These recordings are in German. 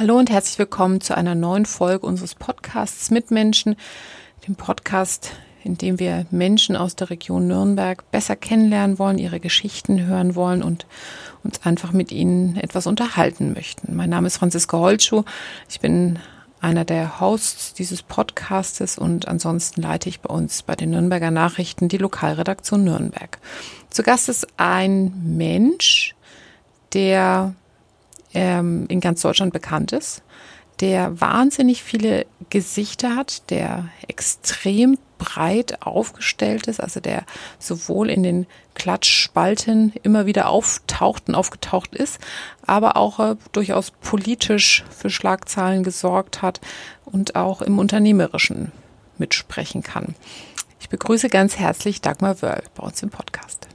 Hallo und herzlich willkommen zu einer neuen Folge unseres Podcasts Mitmenschen, dem Podcast, in dem wir Menschen aus der Region Nürnberg besser kennenlernen wollen, ihre Geschichten hören wollen und uns einfach mit ihnen etwas unterhalten möchten. Mein Name ist Franziska Holtschuh. Ich bin einer der Hosts dieses Podcastes und ansonsten leite ich bei uns bei den Nürnberger Nachrichten die Lokalredaktion Nürnberg. Zu Gast ist ein Mensch, der ähm, in ganz Deutschland bekannt ist, der wahnsinnig viele Gesichter hat, der extrem breit aufgestellt ist, also der sowohl in den Klatschspalten immer wieder auftaucht und aufgetaucht ist, aber auch äh, durchaus politisch für Schlagzeilen gesorgt hat und auch im Unternehmerischen mitsprechen kann. Ich begrüße ganz herzlich Dagmar Wörl bei uns im Podcast.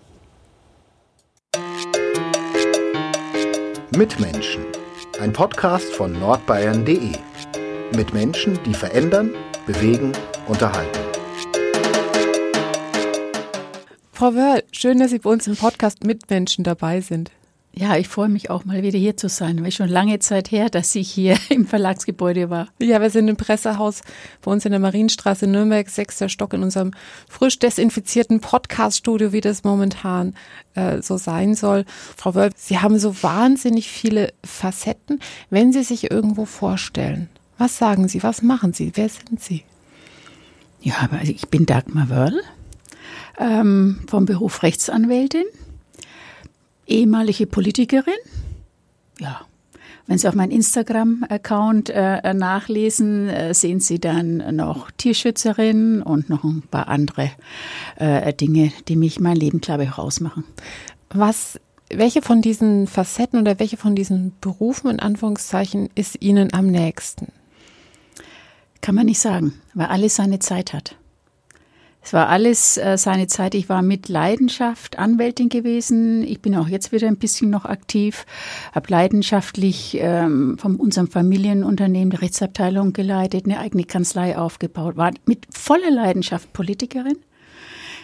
Mitmenschen, ein Podcast von nordbayern.de. Mit Menschen, die verändern, bewegen, unterhalten. Frau Wörl, schön, dass Sie bei uns im Podcast Mitmenschen dabei sind. Ja, ich freue mich auch mal wieder hier zu sein, weil schon lange Zeit her, dass ich hier im Verlagsgebäude war. Ja, wir sind im Pressehaus bei uns in der Marienstraße Nürnberg, sechster Stock in unserem frisch desinfizierten Podcaststudio, wie das momentan äh, so sein soll. Frau Wölf, Sie haben so wahnsinnig viele Facetten. Wenn Sie sich irgendwo vorstellen, was sagen Sie, was machen Sie, wer sind Sie? Ja, aber ich bin Dagmar Wörl, ähm, vom Beruf Rechtsanwältin ehemalige Politikerin. Ja. Wenn Sie auf meinen Instagram-Account äh, nachlesen, äh, sehen Sie dann noch Tierschützerin und noch ein paar andere äh, Dinge, die mich mein Leben, glaube ich, auch ausmachen. Was, welche von diesen Facetten oder welche von diesen Berufen in Anführungszeichen ist Ihnen am nächsten? Kann man nicht sagen, weil alles seine Zeit hat. Es war alles äh, seine Zeit. Ich war mit Leidenschaft Anwältin gewesen. Ich bin auch jetzt wieder ein bisschen noch aktiv. Habe leidenschaftlich ähm, von unserem Familienunternehmen die Rechtsabteilung geleitet, eine eigene Kanzlei aufgebaut. War mit voller Leidenschaft Politikerin,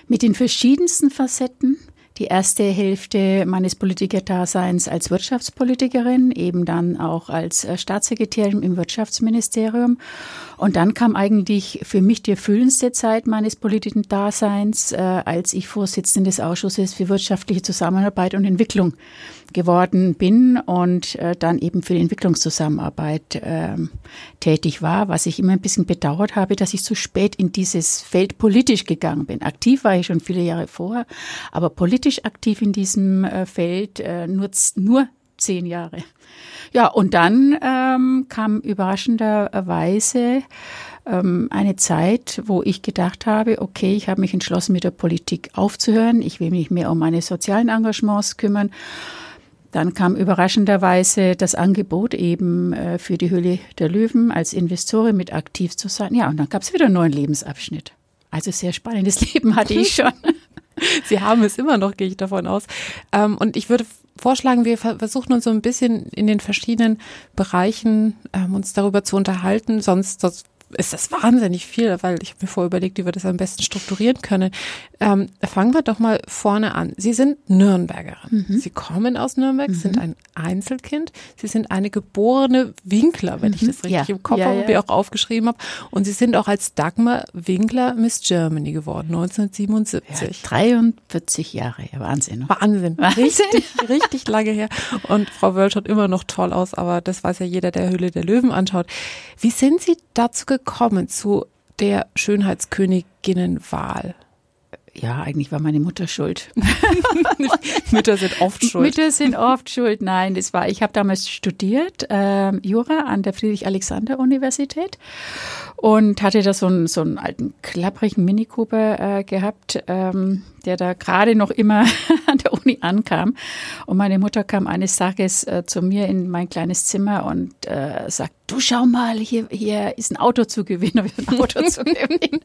mit den verschiedensten Facetten die erste Hälfte meines Politikerdaseins als Wirtschaftspolitikerin, eben dann auch als äh, Staatssekretärin im Wirtschaftsministerium. Und dann kam eigentlich für mich die erfüllendste Zeit meines politischen Daseins, äh, als ich Vorsitzende des Ausschusses für wirtschaftliche Zusammenarbeit und Entwicklung geworden bin und äh, dann eben für die Entwicklungszusammenarbeit äh, tätig war, was ich immer ein bisschen bedauert habe, dass ich zu spät in dieses Feld politisch gegangen bin. Aktiv war ich schon viele Jahre vorher, aber politisch aktiv in diesem äh, Feld äh, nur, nur zehn Jahre. Ja, und dann ähm, kam überraschenderweise ähm, eine Zeit, wo ich gedacht habe, okay, ich habe mich entschlossen, mit der Politik aufzuhören. Ich will mich mehr um meine sozialen Engagements kümmern dann kam überraschenderweise das Angebot eben äh, für die Höhle der Löwen als Investorin mit aktiv zu sein. Ja, und dann gab es wieder einen neuen Lebensabschnitt. Also sehr spannendes Leben hatte ich schon. Sie haben es immer noch, gehe ich davon aus. Ähm, und ich würde vorschlagen, wir versuchen uns so ein bisschen in den verschiedenen Bereichen ähm, uns darüber zu unterhalten. Sonst, sonst ist das wahnsinnig viel, weil ich mir vorher überlegt, wie wir das am besten strukturieren können. Ähm, fangen wir doch mal vorne an. Sie sind Nürnbergerin. Mhm. Sie kommen aus Nürnberg, mhm. sind ein Einzelkind. Sie sind eine geborene Winkler, wenn mhm. ich das richtig ja. im Kopf ja, habe, ja. wie auch aufgeschrieben habe. Und Sie sind auch als Dagmar Winkler Miss Germany geworden, 1977. Ja, 43 Jahre, ja, Wahnsinn. Ne? Wahnsinn. Wahnsinn. Richtig, richtig lange her. Und Frau Wölsch schaut immer noch toll aus, aber das weiß ja jeder, der Höhle der Löwen anschaut. Wie sind Sie dazu gekommen? Gekommen zu der Schönheitsköniginnenwahl? Ja, eigentlich war meine Mutter schuld. Mütter sind oft schuld. Mütter sind oft schuld. Nein, das war. Ich habe damals studiert äh, Jura an der Friedrich-Alexander-Universität und hatte da so einen, so einen alten klapprigen Mini Cooper äh, gehabt, ähm, der da gerade noch immer an der Uni ankam. Und meine Mutter kam eines Tages äh, zu mir in mein kleines Zimmer und äh, sagt, du schau mal, hier, hier ist ein Auto zu gewinnen, ein Auto zu gewinnen.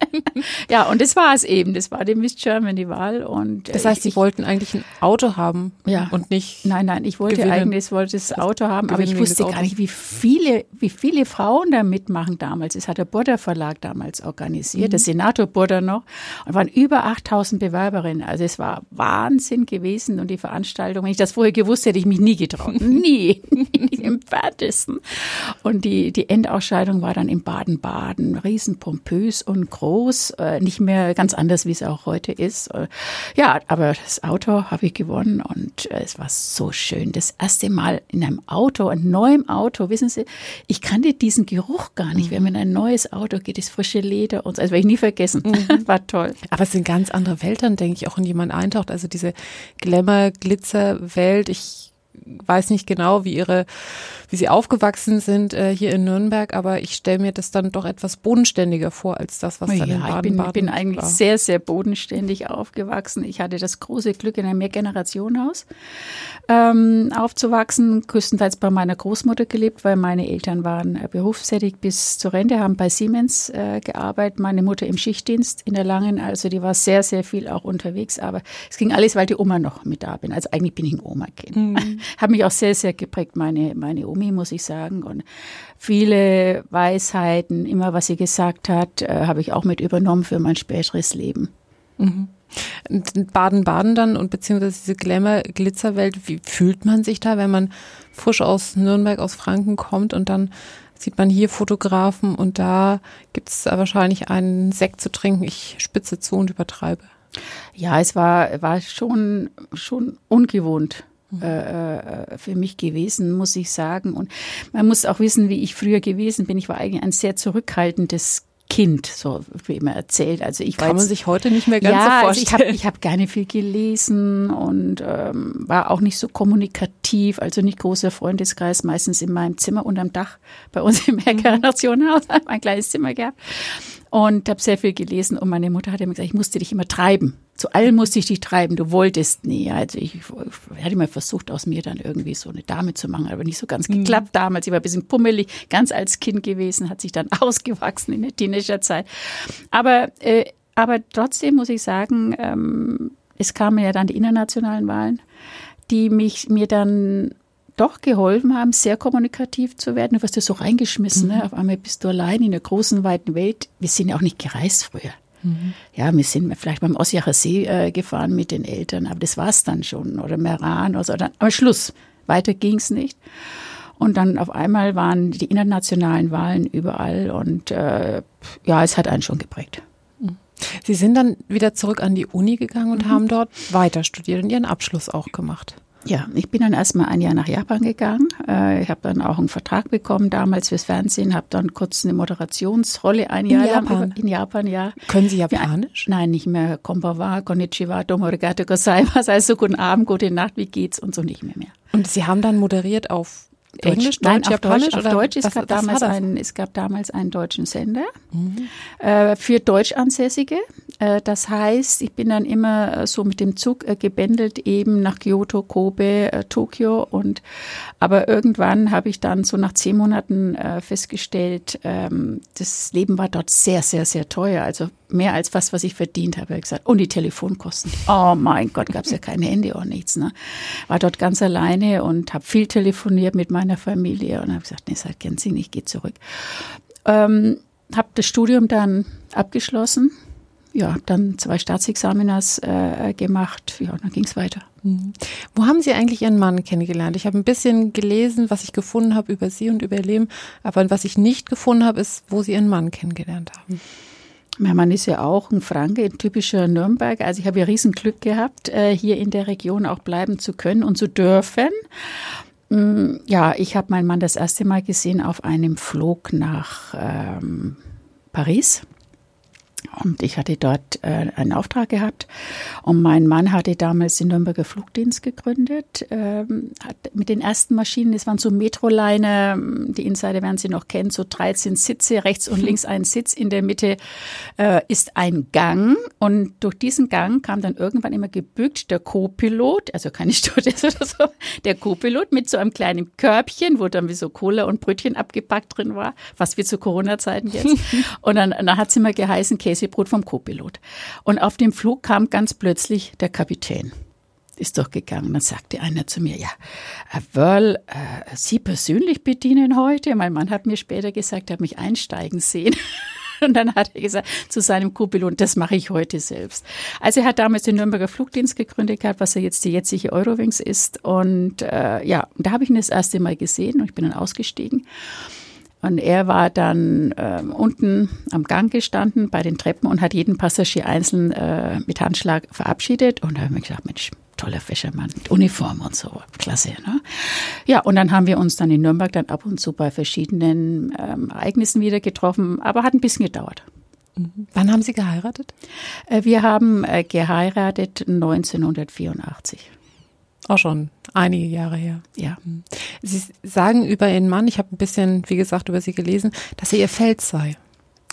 ja, und das war es eben, das war die Miss Germany Wahl. Und, äh, das heißt, Sie ich, wollten eigentlich ein Auto haben ja. und nicht Nein, nein, ich wollte gewinnen. eigentlich, wollte das Auto haben, aber ich wusste gar nicht, wie viele, wie viele Frauen da mitmachen damals. Es hat der Burda Verlag damals organisiert, mhm. der Senator Burda noch, und waren über 8000 Bewerberinnen Teilnehmerin. Also es war Wahnsinn gewesen und die Veranstaltung, wenn ich das vorher gewusst hätte, ich mich nie getraut. nie. Im Ferntesten. Und die, die Endausscheidung war dann in Baden-Baden, riesenpompös und groß, äh, nicht mehr ganz anders, wie es auch heute ist. Äh, ja, aber das Auto habe ich gewonnen und äh, es war so schön. Das erste Mal in einem Auto, einem neuen Auto, wissen Sie, ich kannte diesen Geruch gar nicht, wenn man in ein neues Auto geht, das frische Leder und so. Das werde ich nie vergessen. Mhm. War toll. Aber es sind ganz andere Welten, denke ich, auch in die man eintaucht. Also diese Glamour-Glitzer-Welt. Ich weiß nicht genau, wie ihre, wie sie aufgewachsen sind äh, hier in Nürnberg, aber ich stelle mir das dann doch etwas bodenständiger vor als das, was ja, dann in Baden-Baden Ich bin, bin eigentlich war. sehr, sehr bodenständig aufgewachsen. Ich hatte das große Glück, in einem Mehrgenerationenhaus ähm, aufzuwachsen, größtenteils bei meiner Großmutter gelebt, weil meine Eltern waren äh, berufstätig bis zur Rente, haben bei Siemens äh, gearbeitet, meine Mutter im Schichtdienst in der Langen, also die war sehr, sehr viel auch unterwegs, aber es ging alles, weil die Oma noch mit da bin. Also eigentlich bin ich ein Oma-Kind. Mhm. Hat mich auch sehr, sehr geprägt, meine, meine Omi, muss ich sagen. Und viele Weisheiten, immer was sie gesagt hat, äh, habe ich auch mit übernommen für mein späteres Leben. Mhm. Baden-Baden dann und beziehungsweise diese Glamour-Glitzerwelt, wie fühlt man sich da, wenn man frisch aus Nürnberg, aus Franken kommt und dann sieht man hier Fotografen und da gibt es wahrscheinlich einen Sekt zu trinken. Ich spitze zu und übertreibe. Ja, es war, war schon, schon ungewohnt. Äh, äh, für mich gewesen, muss ich sagen. Und man muss auch wissen, wie ich früher gewesen bin. Ich war eigentlich ein sehr zurückhaltendes Kind, so wie immer erzählt. Also ich kann man sich heute nicht mehr ganz ja, so vorstellen. Also ich habe ich hab gerne viel gelesen und ähm, war auch nicht so kommunikativ, also nicht großer Freundeskreis, meistens in meinem Zimmer unterm Dach bei uns im Mehrgenerationenhaus, ein kleines Zimmer gehabt und habe sehr viel gelesen und meine Mutter hat immer gesagt, ich musste dich immer treiben. Zu allem musste ich dich treiben, du wolltest nie. Also ich, ich hatte immer versucht, aus mir dann irgendwie so eine Dame zu machen, aber nicht so ganz mhm. geklappt damals. Ich war ein bisschen pummelig, ganz als Kind gewesen, hat sich dann ausgewachsen in der Teenagerzeit. Aber, äh, aber trotzdem muss ich sagen, ähm, es kamen ja dann die internationalen Wahlen, die mich mir dann doch geholfen haben, sehr kommunikativ zu werden. Du wirst ja so reingeschmissen. Ne? Mhm. Ne? Auf einmal bist du allein in der großen, weiten Welt. Wir sind ja auch nicht gereist früher. Mhm. Ja, wir sind vielleicht beim Ossiacher See äh, gefahren mit den Eltern, aber das war es dann schon. Oder Meran oder so. Dann, aber Schluss. Weiter ging es nicht. Und dann auf einmal waren die internationalen Wahlen überall und äh, ja, es hat einen schon geprägt. Sie sind dann wieder zurück an die Uni gegangen und mhm. haben dort weiter studiert und Ihren Abschluss auch gemacht. Ja, ich bin dann erstmal ein Jahr nach Japan gegangen. Äh, ich habe dann auch einen Vertrag bekommen damals fürs Fernsehen, habe dann kurz eine Moderationsrolle ein Jahr in Japan. lang in Japan, ja. Können Sie Japanisch? Ja, nein, nicht mehr. Konbawa, konnichiwa, domo arigato gozaimasu, also guten Abend, gute Nacht, wie geht's und so nicht mehr mehr. Und Sie haben dann moderiert auf Deutsch, Englisch, Deutsch, Nein, Japanisch Deutsch, oder? Auf Deutsch. Es, was, gab damals einen, es gab damals einen deutschen Sender mhm. äh, für Deutschansässige. Äh, das heißt, ich bin dann immer äh, so mit dem Zug äh, gebändelt eben nach Kyoto, Kobe, Tokio und aber irgendwann habe ich dann so nach zehn Monaten festgestellt, ähm, das Leben war dort sehr, sehr, sehr teuer. Also mehr als was, was ich verdient habe. Ich gesagt. Und die Telefonkosten. Oh mein Gott, gab es ja kein Handy oder nichts. Ne? War dort ganz alleine und habe viel telefoniert mit meiner Familie und habe gesagt, nee, seid kennen Sie nicht, geht zurück. Ähm, habe das Studium dann abgeschlossen. Ja, habe dann zwei Staatsexaminas äh, gemacht. Ja, dann ging es weiter. Mhm. Wo haben Sie eigentlich Ihren Mann kennengelernt? Ich habe ein bisschen gelesen, was ich gefunden habe über Sie und über Ihr Leben, aber was ich nicht gefunden habe, ist, wo Sie Ihren Mann kennengelernt haben. Mein Mann ist ja auch ein Franke, ein typischer Nürnberg. Also ich habe ja Riesenglück gehabt, äh, hier in der Region auch bleiben zu können und zu dürfen. Mm, ja, ich habe meinen Mann das erste Mal gesehen auf einem Flug nach ähm, Paris. Und ich hatte dort äh, einen Auftrag gehabt. Und mein Mann hatte damals den Nürnberger Flugdienst gegründet. Ähm, hat mit den ersten Maschinen, das waren so Metroliner, die Insider werden sie noch kennen, so 13 Sitze, rechts und links ein Sitz. In der Mitte äh, ist ein Gang. Und durch diesen Gang kam dann irgendwann immer gebückt der Co-Pilot, also keine Stewardess oder so, der Co-Pilot mit so einem kleinen Körbchen, wo dann wie so Cola und Brötchen abgepackt drin war, was wie zu Corona-Zeiten jetzt. und dann, dann hat es immer geheißen, Käse Käsebrot vom Co-Pilot. Und auf dem Flug kam ganz plötzlich der Kapitän ist durchgegangen. Dann sagte einer zu mir, ja, Wörl, äh, Sie persönlich bedienen heute? Mein Mann hat mir später gesagt, er hat mich einsteigen sehen. Und dann hat er gesagt zu seinem Co-Pilot, das mache ich heute selbst. Also er hat damals den Nürnberger Flugdienst gegründet gehabt, was ja jetzt die jetzige Eurowings ist. Und äh, ja, da habe ich ihn das erste Mal gesehen und ich bin dann ausgestiegen. Und er war dann äh, unten am Gang gestanden bei den Treppen und hat jeden Passagier einzeln äh, mit Handschlag verabschiedet. Und da habe ich mir gedacht, Mensch, toller Fischermann mit Uniform und so, klasse. Ne? Ja, und dann haben wir uns dann in Nürnberg dann ab und zu bei verschiedenen ähm, Ereignissen wieder getroffen, aber hat ein bisschen gedauert. Mhm. Wann haben Sie geheiratet? Äh, wir haben äh, geheiratet 1984. Auch schon einige Jahre her. Ja. Sie sagen über Ihren Mann, ich habe ein bisschen, wie gesagt, über Sie gelesen, dass er Ihr Fels sei.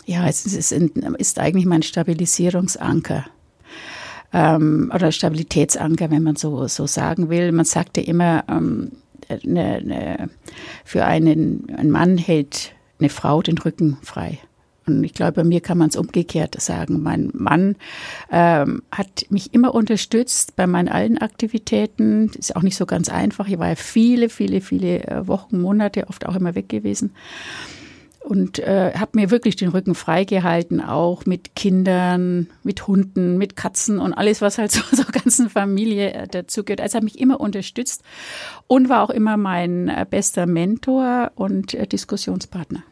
Ja, es ist, ist eigentlich mein Stabilisierungsanker ähm, oder Stabilitätsanker, wenn man so, so sagen will. Man sagte immer, ähm, ne, ne, für einen, einen Mann hält eine Frau den Rücken frei. Und ich glaube, bei mir kann man es umgekehrt sagen. Mein Mann ähm, hat mich immer unterstützt bei meinen allen Aktivitäten. Ist auch nicht so ganz einfach. Ich war ja viele, viele, viele äh, Wochen, Monate, oft auch immer weg gewesen und äh, habe mir wirklich den Rücken freigehalten, auch mit Kindern, mit Hunden, mit Katzen und alles, was halt so zur ganzen Familie äh, dazugehört. Also hat mich immer unterstützt und war auch immer mein äh, bester Mentor und äh, Diskussionspartner.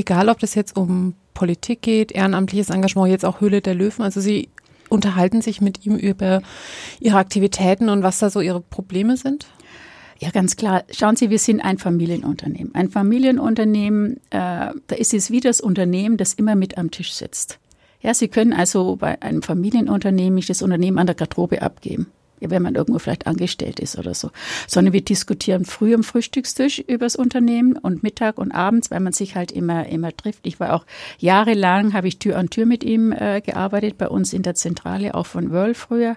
Egal, ob das jetzt um Politik geht, ehrenamtliches Engagement, jetzt auch Höhle der Löwen. Also Sie unterhalten sich mit ihm über Ihre Aktivitäten und was da so Ihre Probleme sind? Ja, ganz klar. Schauen Sie, wir sind ein Familienunternehmen. Ein Familienunternehmen, äh, da ist es wie das Unternehmen, das immer mit am Tisch sitzt. Ja, Sie können also bei einem Familienunternehmen nicht das Unternehmen an der Garderobe abgeben. Wenn man irgendwo vielleicht angestellt ist oder so. Sondern wir diskutieren früh am Frühstückstisch über das Unternehmen und Mittag und abends, weil man sich halt immer, immer trifft. Ich war auch jahrelang, habe ich Tür an Tür mit ihm äh, gearbeitet, bei uns in der Zentrale, auch von Wörl früher.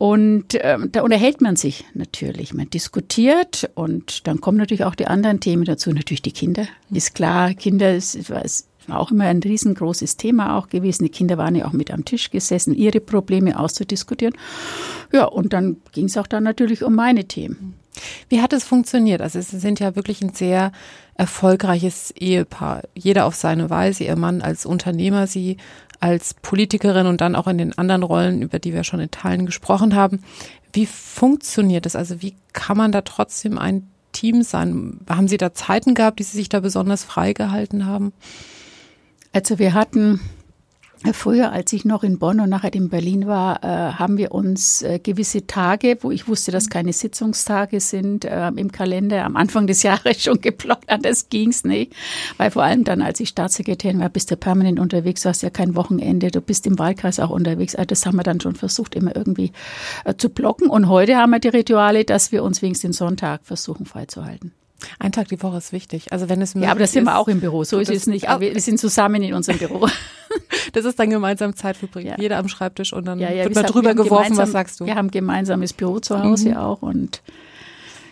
Und ähm, da unterhält man sich natürlich, man diskutiert und dann kommen natürlich auch die anderen Themen dazu. Natürlich die Kinder, ist klar, Kinder ist, ist auch immer ein riesengroßes Thema auch gewesen. Die Kinder waren ja auch mit am Tisch gesessen, ihre Probleme auszudiskutieren. Ja, und dann ging es auch dann natürlich um meine Themen. Wie hat es funktioniert? Also Sie sind ja wirklich ein sehr erfolgreiches Ehepaar. Jeder auf seine Weise, Ihr Mann als Unternehmer, Sie als Politikerin und dann auch in den anderen Rollen, über die wir schon in Teilen gesprochen haben. Wie funktioniert das? Also wie kann man da trotzdem ein Team sein? Haben Sie da Zeiten gehabt, die Sie sich da besonders freigehalten haben? Also wir hatten Früher, als ich noch in Bonn und nachher in Berlin war, äh, haben wir uns äh, gewisse Tage, wo ich wusste, dass keine Sitzungstage sind, äh, im Kalender am Anfang des Jahres schon geblockt. Anders ging's nicht, weil vor allem dann, als ich Staatssekretärin war, bist du permanent unterwegs, du hast ja kein Wochenende, du bist im Wahlkreis auch unterwegs. Also das haben wir dann schon versucht, immer irgendwie äh, zu blocken. Und heute haben wir die Rituale, dass wir uns wenigstens den Sonntag versuchen freizuhalten. Ein Tag die Woche ist wichtig. Also wenn es ja, aber das sind wir auch im Büro. So ist es nicht. Wir sind zusammen in unserem Büro. Das ist dann gemeinsam Zeit verbringen. Ja. Jeder am Schreibtisch und dann ja, ja, wird mal drüber geworfen, was sagst du? Wir haben gemeinsames Büro zu Hause mhm. auch und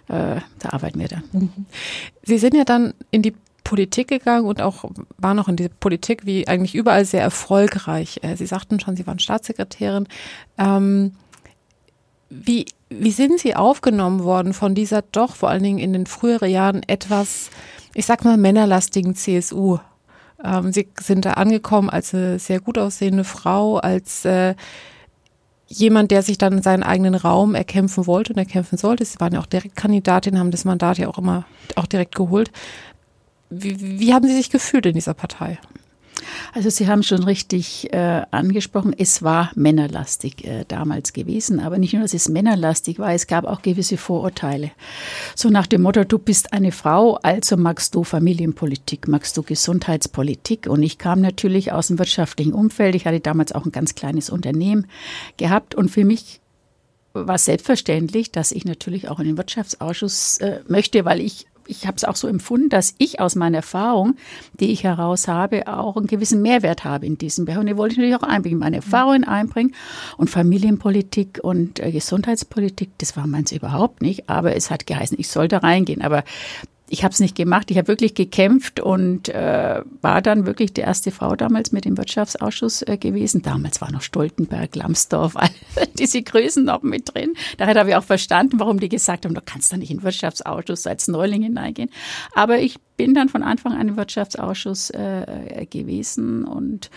äh, da arbeiten wir dann. Mhm. Sie sind ja dann in die Politik gegangen und auch waren noch in die Politik wie eigentlich überall sehr erfolgreich. Äh, Sie sagten schon, Sie waren Staatssekretärin. Ähm, wie, wie sind Sie aufgenommen worden von dieser doch vor allen Dingen in den früheren Jahren etwas, ich sag mal, männerlastigen CSU? Ähm, Sie sind da angekommen als eine sehr gut aussehende Frau, als äh, jemand, der sich dann seinen eigenen Raum erkämpfen wollte und erkämpfen sollte. Sie waren ja auch Direktkandidatin, haben das Mandat ja auch immer auch direkt geholt. Wie, wie haben Sie sich gefühlt in dieser Partei? Also Sie haben schon richtig äh, angesprochen, es war männerlastig äh, damals gewesen, aber nicht nur, dass es männerlastig war, es gab auch gewisse Vorurteile. So nach dem Motto, du bist eine Frau, also magst du Familienpolitik, magst du Gesundheitspolitik. Und ich kam natürlich aus dem wirtschaftlichen Umfeld. Ich hatte damals auch ein ganz kleines Unternehmen gehabt und für mich war selbstverständlich, dass ich natürlich auch in den Wirtschaftsausschuss äh, möchte, weil ich ich habe es auch so empfunden, dass ich aus meiner Erfahrung, die ich heraus habe, auch einen gewissen Mehrwert habe in diesem Bereich. Und die wollte ich natürlich auch einbringen, meine Erfahrungen einbringen. Und Familienpolitik und äh, Gesundheitspolitik, das war meins überhaupt nicht. Aber es hat geheißen, ich sollte reingehen. Aber ich habe es nicht gemacht. Ich habe wirklich gekämpft und äh, war dann wirklich die erste Frau damals mit im Wirtschaftsausschuss äh, gewesen. Damals war noch Stoltenberg, Lambsdorff, all diese Größen noch mit drin. Daher habe ich auch verstanden, warum die gesagt haben, du kannst da nicht in den Wirtschaftsausschuss als Neuling hineingehen. Aber ich bin dann von Anfang an im Wirtschaftsausschuss äh, gewesen und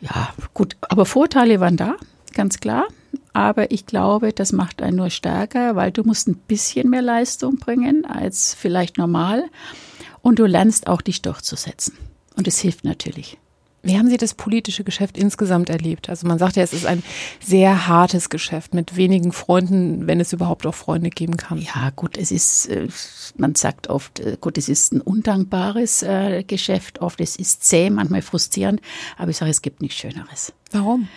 ja, gut. Aber Vorteile waren da, ganz klar. Aber ich glaube, das macht einen nur stärker, weil du musst ein bisschen mehr Leistung bringen als vielleicht normal. Und du lernst auch, dich durchzusetzen. Und es hilft natürlich. Wie haben Sie das politische Geschäft insgesamt erlebt? Also man sagt ja, es ist ein sehr hartes Geschäft mit wenigen Freunden, wenn es überhaupt auch Freunde geben kann. Ja, gut, es ist, äh, man sagt oft, äh, gut, es ist ein undankbares äh, Geschäft, oft es ist zäh, manchmal frustrierend, aber ich sage, es gibt nichts Schöneres. Warum?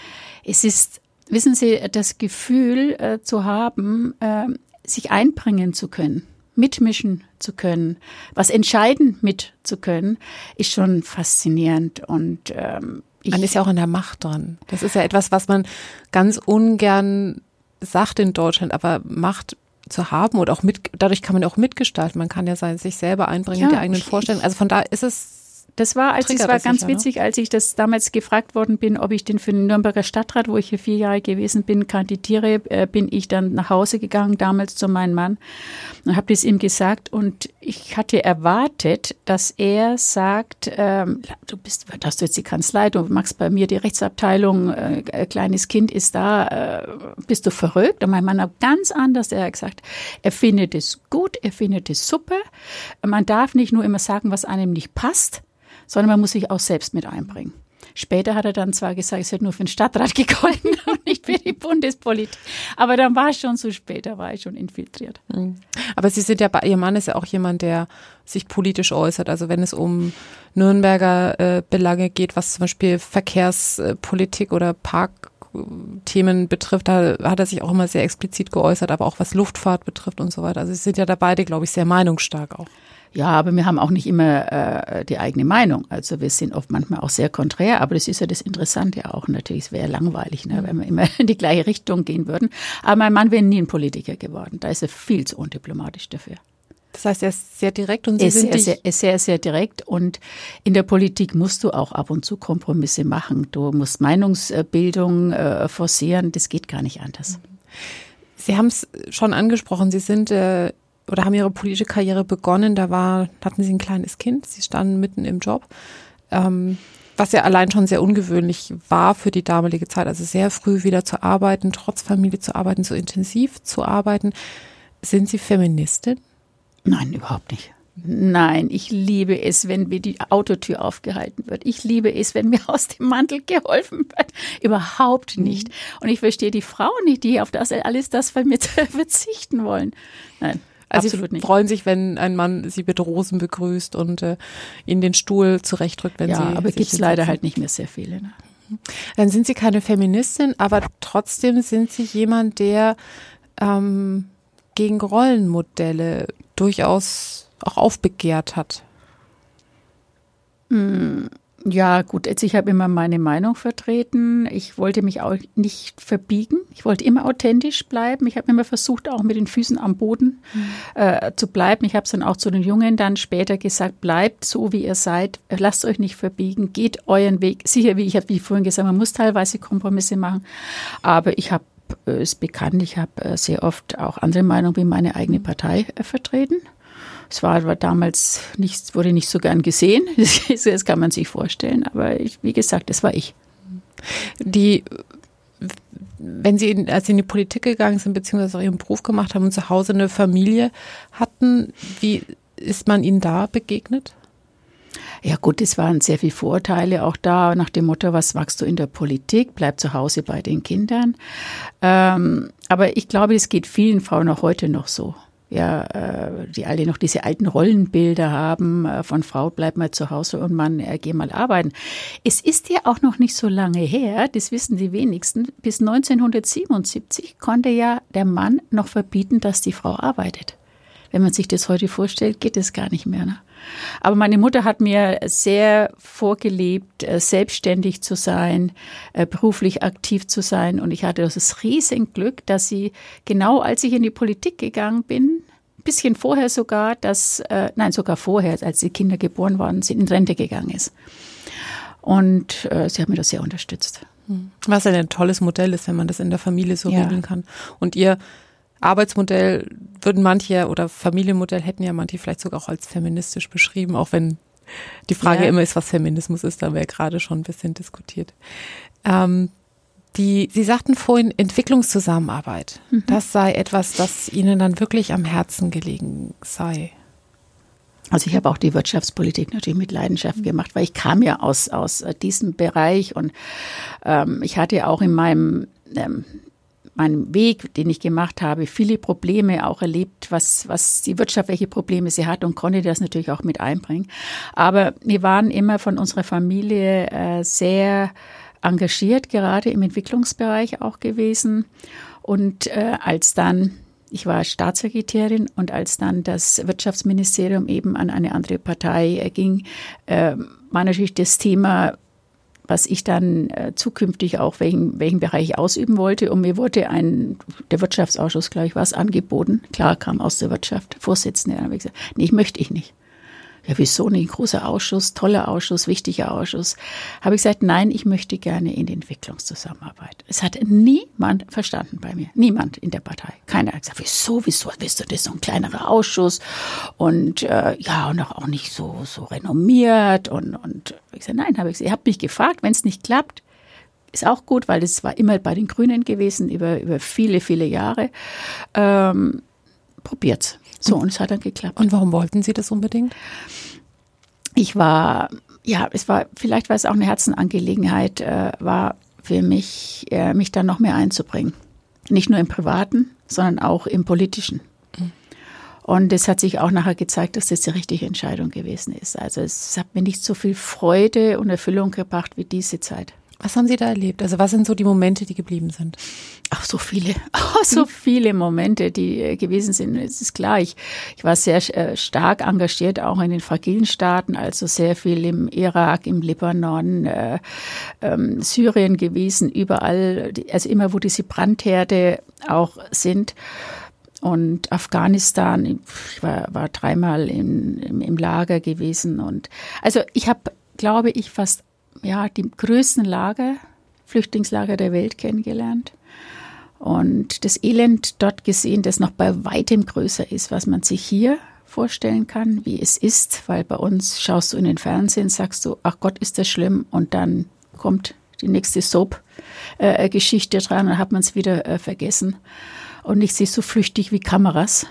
Es ist wissen Sie, das Gefühl äh, zu haben, äh, sich einbringen zu können, mitmischen zu können, was entscheiden mit zu können, ist schon faszinierend und ähm, man ist ja auch in der Macht dran. Das ist ja etwas, was man ganz ungern sagt in Deutschland, aber Macht zu haben und auch mit, dadurch kann man auch mitgestalten. Man kann ja sein, sich selber einbringen, ja, die eigenen Vorstellungen. Also von da ist es das war, als es war ganz ne? witzig, als ich das damals gefragt worden bin, ob ich denn für den Nürnberger Stadtrat, wo ich hier vier Jahre gewesen bin, kandidiere, äh, bin ich dann nach Hause gegangen, damals zu meinem Mann und habe das ihm gesagt und ich hatte erwartet, dass er sagt, ähm, du bist, hast du jetzt die Kanzlei, du machst bei mir die Rechtsabteilung, äh, kleines Kind ist da, äh, bist du verrückt? Und mein Mann hat ganz anders, er hat gesagt, er findet es gut, er findet es super. Man darf nicht nur immer sagen, was einem nicht passt, sondern man muss sich auch selbst mit einbringen. Später hat er dann zwar gesagt, es hätte nur für den Stadtrat gegolten und nicht für die Bundespolitik. Aber dann war es schon zu spät, da war ich schon infiltriert. Mhm. Aber Sie sind ja, Ihr Mann ist ja auch jemand, der sich politisch äußert. Also wenn es um Nürnberger äh, Belange geht, was zum Beispiel Verkehrspolitik oder Parkthemen betrifft, da hat er sich auch immer sehr explizit geäußert, aber auch was Luftfahrt betrifft und so weiter. Also Sie sind ja da beide, glaube ich, sehr meinungsstark auch. Ja, aber wir haben auch nicht immer äh, die eigene Meinung. Also wir sind oft manchmal auch sehr konträr, aber das ist ja das Interessante auch natürlich. Es wäre langweilig, ne, wenn wir immer in die gleiche Richtung gehen würden. Aber mein Mann wäre nie ein Politiker geworden. Da ist er viel zu undiplomatisch dafür. Das heißt, er ist sehr direkt und Sie ist sind sehr, sehr, sehr, sehr direkt. Und in der Politik musst du auch ab und zu Kompromisse machen. Du musst Meinungsbildung äh, forcieren. Das geht gar nicht anders. Sie haben es schon angesprochen. Sie sind äh, oder haben ihre politische Karriere begonnen. Da war, hatten sie ein kleines Kind, sie standen mitten im Job. Ähm, was ja allein schon sehr ungewöhnlich war für die damalige Zeit. Also sehr früh wieder zu arbeiten, trotz Familie zu arbeiten, so intensiv zu arbeiten. Sind Sie Feministin? Nein, überhaupt nicht. Nein, ich liebe es, wenn mir die Autotür aufgehalten wird. Ich liebe es, wenn mir aus dem Mantel geholfen wird. Überhaupt nicht. Und ich verstehe die Frauen nicht, die auf das alles das von mir verzichten wollen. Nein. Also Absolut sie nicht. freuen sich, wenn ein Mann sie mit Rosen begrüßt und äh, ihnen den Stuhl zurechtrückt, wenn ja, sie. Ja, aber gibt es leider halt nicht mehr sehr viele. Ne? Dann sind sie keine Feministin, aber trotzdem sind sie jemand, der ähm, gegen Rollenmodelle durchaus auch aufbegehrt hat. Ja, gut, jetzt ich habe immer meine Meinung vertreten. Ich wollte mich auch nicht verbiegen. Ich wollte immer authentisch bleiben. Ich habe immer versucht, auch mit den Füßen am Boden mhm. äh, zu bleiben. Ich habe es dann auch zu den Jungen dann später gesagt, bleibt so, wie ihr seid. Lasst euch nicht verbiegen. Geht euren Weg. Sicher, wie ich habe wie vorhin gesagt, man muss teilweise Kompromisse machen. Aber ich habe äh, es bekannt, ich habe äh, sehr oft auch andere Meinungen wie meine eigene mhm. Partei äh, vertreten. Es war, damals nicht, wurde nicht so gern gesehen. Das, kann man sich vorstellen. Aber ich, wie gesagt, das war ich. Die, wenn Sie, in, als Sie in die Politik gegangen sind, beziehungsweise auch Ihren Beruf gemacht haben und zu Hause eine Familie hatten, wie ist man Ihnen da begegnet? Ja gut, es waren sehr viele Vorteile auch da, nach dem Motto, was machst du in der Politik, bleib zu Hause bei den Kindern. Ähm, aber ich glaube, es geht vielen Frauen auch heute noch so ja, äh, die alle noch diese alten Rollenbilder haben, äh, von Frau bleibt mal zu Hause und Mann, äh, geh mal arbeiten. Es ist ja auch noch nicht so lange her, das wissen die wenigsten, bis 1977 konnte ja der Mann noch verbieten, dass die Frau arbeitet. Wenn man sich das heute vorstellt, geht es gar nicht mehr. Ne? Aber meine Mutter hat mir sehr vorgelebt, äh, selbstständig zu sein, äh, beruflich aktiv zu sein. Und ich hatte das riesen Glück, dass sie genau als ich in die Politik gegangen bin, bisschen vorher sogar, dass, äh, nein, sogar vorher, als die Kinder geboren waren, sie in Rente gegangen ist. Und äh, sie hat mir das sehr unterstützt. Hm. Was ein tolles Modell ist, wenn man das in der Familie so ja. regeln kann. Und ihr Arbeitsmodell würden manche oder Familienmodell hätten ja manche vielleicht sogar auch als feministisch beschrieben, auch wenn die Frage ja. immer ist, was Feminismus ist, da haben wir ja gerade schon ein bisschen diskutiert. Ähm, die, Sie sagten vorhin Entwicklungszusammenarbeit. Mhm. Das sei etwas, das Ihnen dann wirklich am Herzen gelegen sei. Also ich habe auch die Wirtschaftspolitik natürlich mit Leidenschaft mhm. gemacht, weil ich kam ja aus, aus äh, diesem Bereich und ähm, ich hatte auch in meinem ähm, meinem Weg, den ich gemacht habe, viele Probleme auch erlebt, was, was die Wirtschaft, welche Probleme sie hat und konnte das natürlich auch mit einbringen. Aber wir waren immer von unserer Familie äh, sehr engagiert, gerade im Entwicklungsbereich auch gewesen. Und äh, als dann, ich war Staatssekretärin und als dann das Wirtschaftsministerium eben an eine andere Partei äh, ging, äh, war natürlich das Thema, was ich dann äh, zukünftig auch welchen, welchen Bereich ausüben wollte. Und mir wurde ein, der Wirtschaftsausschuss, glaube ich, was angeboten. Klar, kam aus der Wirtschaft, Vorsitzende. Dann habe ich gesagt, nee, möchte ich nicht ja, wieso nicht? Großer Ausschuss, toller Ausschuss, wichtiger Ausschuss. Habe ich gesagt, nein, ich möchte gerne in die Entwicklungszusammenarbeit. Es hat niemand verstanden bei mir. Niemand in der Partei. Keiner hat gesagt, wieso, wieso bist du das so ein kleinerer Ausschuss? Und äh, ja, und auch nicht so, so renommiert. Und, und ich gesagt, nein, habe ich gesagt, ihr habt mich gefragt, wenn es nicht klappt, ist auch gut, weil es war immer bei den Grünen gewesen über, über viele, viele Jahre. Ähm, probiert's. So, und es hat dann geklappt. Und warum wollten Sie das unbedingt? Ich war, ja, es war, vielleicht war es auch eine Herzenangelegenheit, äh, war für mich, äh, mich dann noch mehr einzubringen. Nicht nur im Privaten, sondern auch im Politischen. Mhm. Und es hat sich auch nachher gezeigt, dass das die richtige Entscheidung gewesen ist. Also es hat mir nicht so viel Freude und Erfüllung gebracht wie diese Zeit. Was haben Sie da erlebt? Also was sind so die Momente, die geblieben sind? Ach, so viele, oh, so viele Momente, die äh, gewesen sind. Es ist klar, ich, ich war sehr äh, stark engagiert, auch in den fragilen Staaten, also sehr viel im Irak, im Libanon, äh, ähm, Syrien gewesen, überall, also immer, wo diese Brandherde auch sind. Und Afghanistan, ich war, war dreimal in, im, im Lager gewesen. Und also ich habe, glaube ich, fast ja, die größten Lager, Flüchtlingslager der Welt kennengelernt und das Elend dort gesehen, das noch bei weitem größer ist, was man sich hier vorstellen kann, wie es ist, weil bei uns schaust du in den Fernsehen, sagst du, ach Gott, ist das schlimm und dann kommt die nächste Soap-Geschichte dran und hat man es wieder äh, vergessen. Und ich sehe so flüchtig wie Kameras.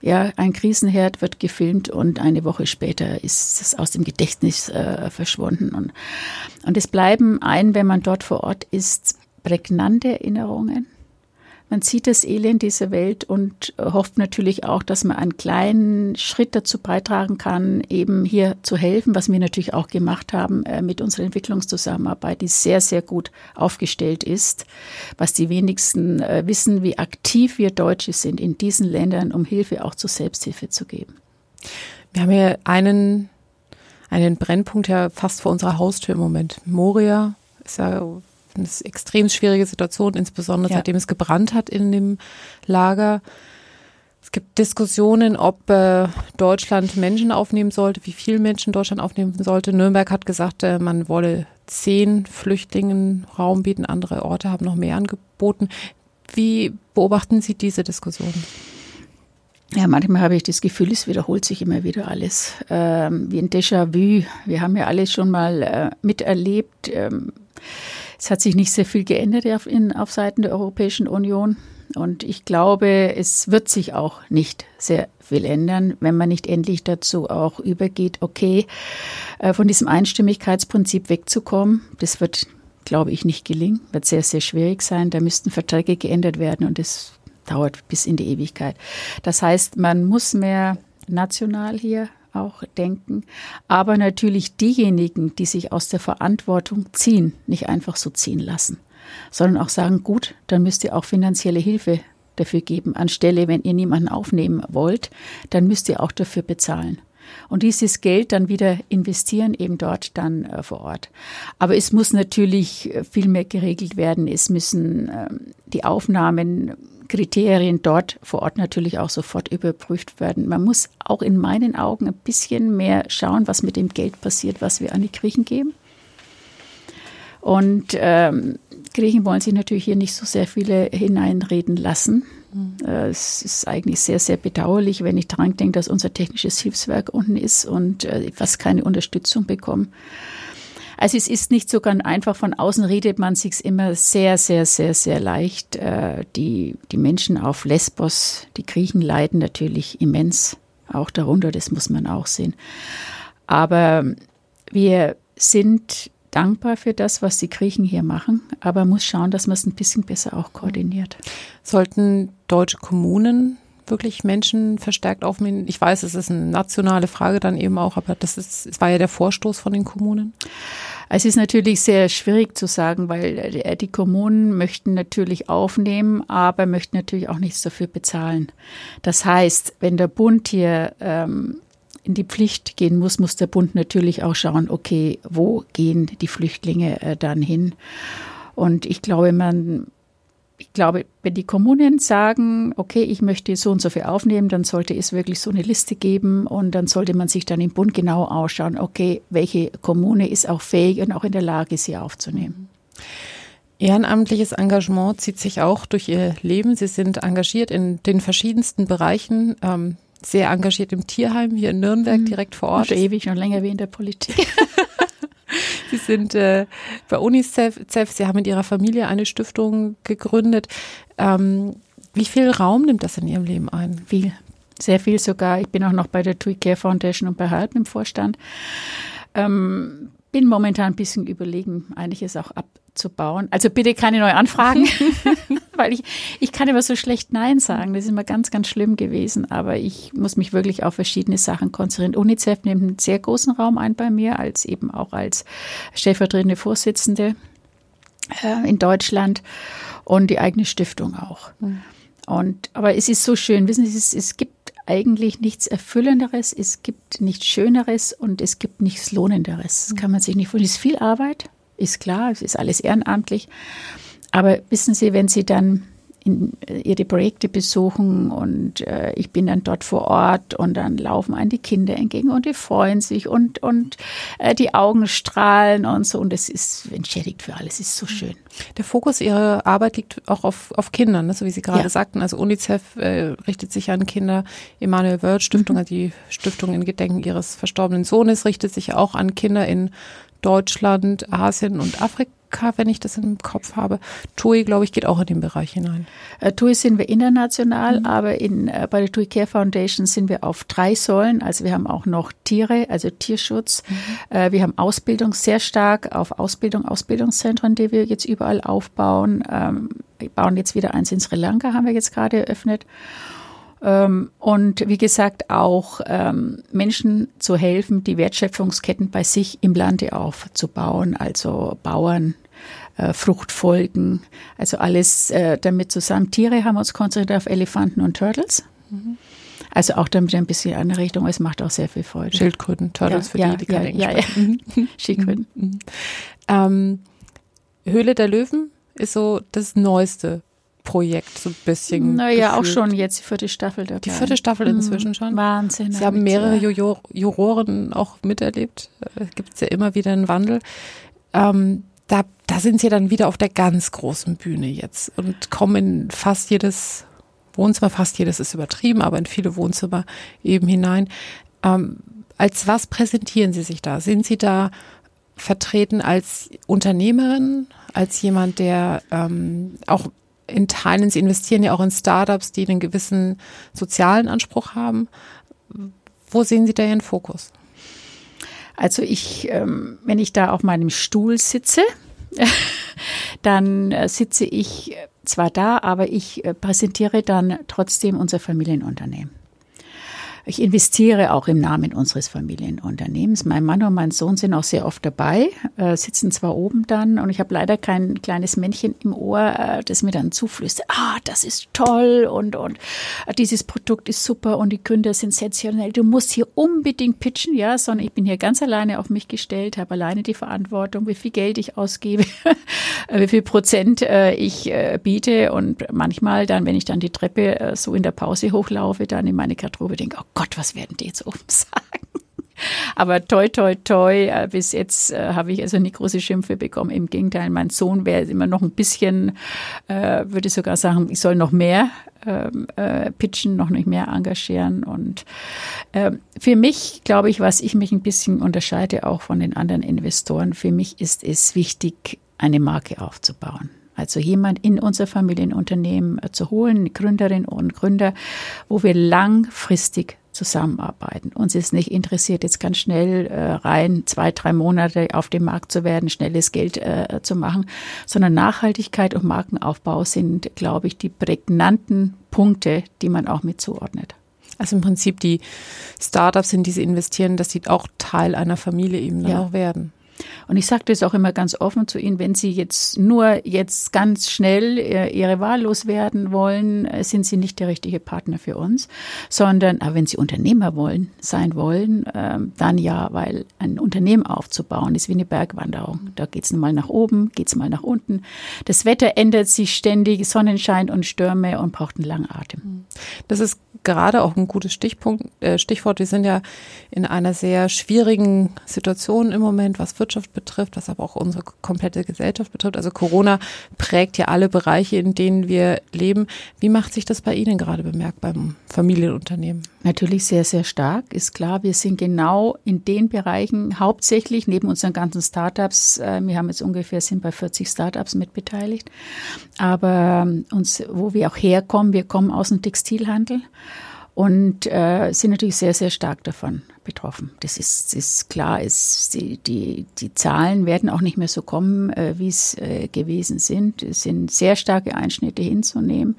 Ja, ein Krisenherd wird gefilmt und eine Woche später ist es aus dem Gedächtnis äh, verschwunden. Und, und es bleiben ein, wenn man dort vor Ort ist, prägnante Erinnerungen man sieht das Elend dieser Welt und hofft natürlich auch, dass man einen kleinen Schritt dazu beitragen kann, eben hier zu helfen, was wir natürlich auch gemacht haben äh, mit unserer Entwicklungszusammenarbeit, die sehr, sehr gut aufgestellt ist. Was die wenigsten äh, wissen, wie aktiv wir Deutsche sind in diesen Ländern, um Hilfe auch zur Selbsthilfe zu geben. Wir haben hier einen, einen Brennpunkt ja fast vor unserer Haustür im Moment. Moria ist ja eine extrem schwierige Situation, insbesondere ja. seitdem es gebrannt hat in dem Lager. Es gibt Diskussionen, ob äh, Deutschland Menschen aufnehmen sollte, wie viele Menschen Deutschland aufnehmen sollte. Nürnberg hat gesagt, äh, man wolle zehn Flüchtlingen Raum bieten. Andere Orte haben noch mehr angeboten. Wie beobachten Sie diese Diskussion? Ja, manchmal habe ich das Gefühl, es wiederholt sich immer wieder alles. Ähm, wie ein Déjà-vu. Wir haben ja alles schon mal äh, miterlebt. Ähm, es hat sich nicht sehr viel geändert auf, in, auf Seiten der Europäischen Union. Und ich glaube, es wird sich auch nicht sehr viel ändern, wenn man nicht endlich dazu auch übergeht, okay, äh, von diesem Einstimmigkeitsprinzip wegzukommen. Das wird, glaube ich, nicht gelingen, wird sehr, sehr schwierig sein. Da müssten Verträge geändert werden und das dauert bis in die Ewigkeit. Das heißt, man muss mehr national hier auch denken. Aber natürlich diejenigen, die sich aus der Verantwortung ziehen, nicht einfach so ziehen lassen, sondern auch sagen, gut, dann müsst ihr auch finanzielle Hilfe dafür geben. Anstelle, wenn ihr niemanden aufnehmen wollt, dann müsst ihr auch dafür bezahlen. Und dieses Geld dann wieder investieren, eben dort dann äh, vor Ort. Aber es muss natürlich äh, viel mehr geregelt werden. Es müssen äh, die Aufnahmen Kriterien dort vor Ort natürlich auch sofort überprüft werden. Man muss auch in meinen Augen ein bisschen mehr schauen, was mit dem Geld passiert, was wir an die Griechen geben. Und ähm, Griechen wollen sich natürlich hier nicht so sehr viele hineinreden lassen. Mhm. Äh, es ist eigentlich sehr, sehr bedauerlich, wenn ich daran denke, dass unser technisches Hilfswerk unten ist und äh, fast keine Unterstützung bekommen. Also es ist nicht so ganz einfach. Von außen redet man sich immer sehr, sehr, sehr, sehr leicht. Äh, die, die Menschen auf Lesbos, die Griechen leiden natürlich immens auch darunter. Das muss man auch sehen. Aber wir sind dankbar für das, was die Griechen hier machen, aber muss schauen, dass man es ein bisschen besser auch koordiniert. Sollten deutsche Kommunen wirklich Menschen verstärkt aufnehmen? Ich weiß, es ist eine nationale Frage dann eben auch, aber das ist, es war ja der Vorstoß von den Kommunen. Es ist natürlich sehr schwierig zu sagen, weil die Kommunen möchten natürlich aufnehmen, aber möchten natürlich auch nichts dafür bezahlen. Das heißt, wenn der Bund hier ähm, in die Pflicht gehen muss, muss der Bund natürlich auch schauen, okay, wo gehen die Flüchtlinge äh, dann hin? Und ich glaube, man ich glaube, wenn die Kommunen sagen, okay, ich möchte so und so viel aufnehmen, dann sollte es wirklich so eine Liste geben und dann sollte man sich dann im Bund genau ausschauen, okay, welche Kommune ist auch fähig und auch in der Lage, sie aufzunehmen. Ehrenamtliches Engagement zieht sich auch durch Ihr Leben. Sie sind engagiert in den verschiedensten Bereichen. Ähm, sehr engagiert im Tierheim hier in Nürnberg, mhm. direkt vor Ort. Schon ewig, schon länger wie in der Politik. Sie sind äh, bei UNICEF, Sie haben mit Ihrer Familie eine Stiftung gegründet. Ähm, wie viel Raum nimmt das in Ihrem Leben ein? Viel, sehr viel sogar. Ich bin auch noch bei der TUI Care Foundation und bei Halb im Vorstand. Ähm, bin momentan ein bisschen überlegen, einiges auch abzubauen. Also bitte keine neue Anfragen, weil ich, ich kann immer so schlecht Nein sagen. Das ist immer ganz, ganz schlimm gewesen. Aber ich muss mich wirklich auf verschiedene Sachen konzentrieren. UNICEF nimmt einen sehr großen Raum ein bei mir, als eben auch als stellvertretende Vorsitzende äh, in Deutschland und die eigene Stiftung auch. Mhm. Und, aber es ist so schön, wissen Sie, es, es gibt eigentlich nichts Erfüllenderes, es gibt nichts Schöneres und es gibt nichts Lohnenderes. Das kann man sich nicht vorstellen. Es ist viel Arbeit, ist klar, es ist alles ehrenamtlich. Aber wissen Sie, wenn Sie dann in, äh, ihre Projekte besuchen und äh, ich bin dann dort vor Ort und dann laufen einem die Kinder entgegen und die freuen sich und, und äh, die Augen strahlen und so und es ist entschädigt für alles, es ist so schön. Der Fokus Ihrer Arbeit liegt auch auf, auf Kindern, ne? so wie Sie gerade ja. sagten. Also UNICEF äh, richtet sich an Kinder. Emanuel Wörth Stiftung, mhm. also die Stiftung in Gedenken Ihres verstorbenen Sohnes, richtet sich auch an Kinder in Deutschland, Asien und Afrika wenn ich das im Kopf habe. TUI, glaube ich, geht auch in den Bereich hinein. Äh, TUI sind wir international, mhm. aber in, äh, bei der TUI Care Foundation sind wir auf drei Säulen. Also wir haben auch noch Tiere, also Tierschutz. Mhm. Äh, wir haben Ausbildung sehr stark auf Ausbildung, Ausbildungszentren, die wir jetzt überall aufbauen. Ähm, wir bauen jetzt wieder eins in Sri Lanka, haben wir jetzt gerade eröffnet. Ähm, und wie gesagt, auch ähm, Menschen zu helfen, die Wertschöpfungsketten bei sich im Lande aufzubauen, also Bauern, äh, Fruchtfolgen, also alles äh, damit zusammen. Tiere haben uns konzentriert auf Elefanten und Turtles. Mhm. Also auch damit ein bisschen in eine Richtung, es macht auch sehr viel Freude. Schildkröten, Turtles ja, für die, die ja, ja, ja, ja. Schildkröten. Mhm. Ähm, Höhle der Löwen ist so das Neueste Projekt so ein bisschen. Naja, auch schon jetzt die vierte Staffel dabei. Die vierte Staffel inzwischen schon. Wahnsinn. Sie haben mehrere Juror Juroren auch miterlebt. Äh, Gibt es ja immer wieder einen Wandel. Ähm, da, da sind sie dann wieder auf der ganz großen Bühne jetzt und kommen in fast jedes Wohnzimmer, fast jedes ist übertrieben, aber in viele Wohnzimmer eben hinein. Ähm, als was präsentieren Sie sich da? Sind Sie da vertreten als Unternehmerin, als jemand, der ähm, auch in Teilen, Sie investieren ja auch in Startups, die einen gewissen sozialen Anspruch haben. Wo sehen Sie da Ihren Fokus? Also ich, ähm, wenn ich da auf meinem Stuhl sitze, dann äh, sitze ich zwar da, aber ich äh, präsentiere dann trotzdem unser Familienunternehmen. Ich investiere auch im Namen unseres Familienunternehmens. Mein Mann und mein Sohn sind auch sehr oft dabei, äh, sitzen zwar oben dann und ich habe leider kein kleines Männchen im Ohr, äh, das mir dann zuflüstert, ah, das ist toll und, und äh, dieses Produkt ist super und die Gründer sind sensationell. Du musst hier unbedingt pitchen, ja, sondern ich bin hier ganz alleine auf mich gestellt, habe alleine die Verantwortung, wie viel Geld ich ausgebe, wie viel Prozent äh, ich äh, biete und manchmal dann, wenn ich dann die Treppe äh, so in der Pause hochlaufe, dann in meine Garderobe denke, oh Gott, was werden die jetzt oben sagen? Aber toi, toi, toi, äh, bis jetzt äh, habe ich also nie große Schimpfe bekommen. Im Gegenteil, mein Sohn wäre immer noch ein bisschen, äh, würde sogar sagen, ich soll noch mehr ähm, äh, pitchen, noch nicht mehr engagieren. Und äh, für mich, glaube ich, was ich mich ein bisschen unterscheide auch von den anderen Investoren, für mich ist es wichtig, eine Marke aufzubauen. Also jemand in unser Familienunternehmen äh, zu holen, Gründerinnen und Gründer, wo wir langfristig zusammenarbeiten. Uns ist nicht interessiert, jetzt ganz schnell äh, rein zwei, drei Monate auf dem Markt zu werden, schnelles Geld äh, zu machen, sondern Nachhaltigkeit und Markenaufbau sind, glaube ich, die prägnanten Punkte, die man auch mit zuordnet. Also im Prinzip die Startups, in die sie investieren, dass sie auch Teil einer Familie eben dann ja. auch werden. Und ich sage das auch immer ganz offen zu Ihnen, wenn Sie jetzt nur jetzt ganz schnell äh, Ihre Wahl loswerden wollen, äh, sind Sie nicht der richtige Partner für uns, sondern aber wenn Sie Unternehmer wollen, sein wollen, ähm, dann ja, weil ein Unternehmen aufzubauen ist wie eine Bergwanderung. Da geht es mal nach oben, geht es mal nach unten. Das Wetter ändert sich ständig, Sonnenschein und Stürme und braucht einen langen Atem. Das ist gerade auch ein gutes Stichpunkt, äh, Stichwort. Wir sind ja in einer sehr schwierigen Situation im Moment, was Wirtschaft betrifft, was aber auch unsere komplette Gesellschaft betrifft. Also Corona prägt ja alle Bereiche, in denen wir leben. Wie macht sich das bei Ihnen gerade bemerkbar beim Familienunternehmen? Natürlich sehr, sehr stark. Ist klar, wir sind genau in den Bereichen hauptsächlich neben unseren ganzen Startups. Äh, wir haben jetzt ungefähr sind bei 40 Startups mitbeteiligt. Aber ähm, uns, wo wir auch herkommen, wir kommen aus dem Textilhandel und äh, sind natürlich sehr, sehr stark davon betroffen. Das ist, ist klar. Ist, die, die, die Zahlen werden auch nicht mehr so kommen, äh, wie es äh, gewesen sind. Es sind sehr starke Einschnitte hinzunehmen.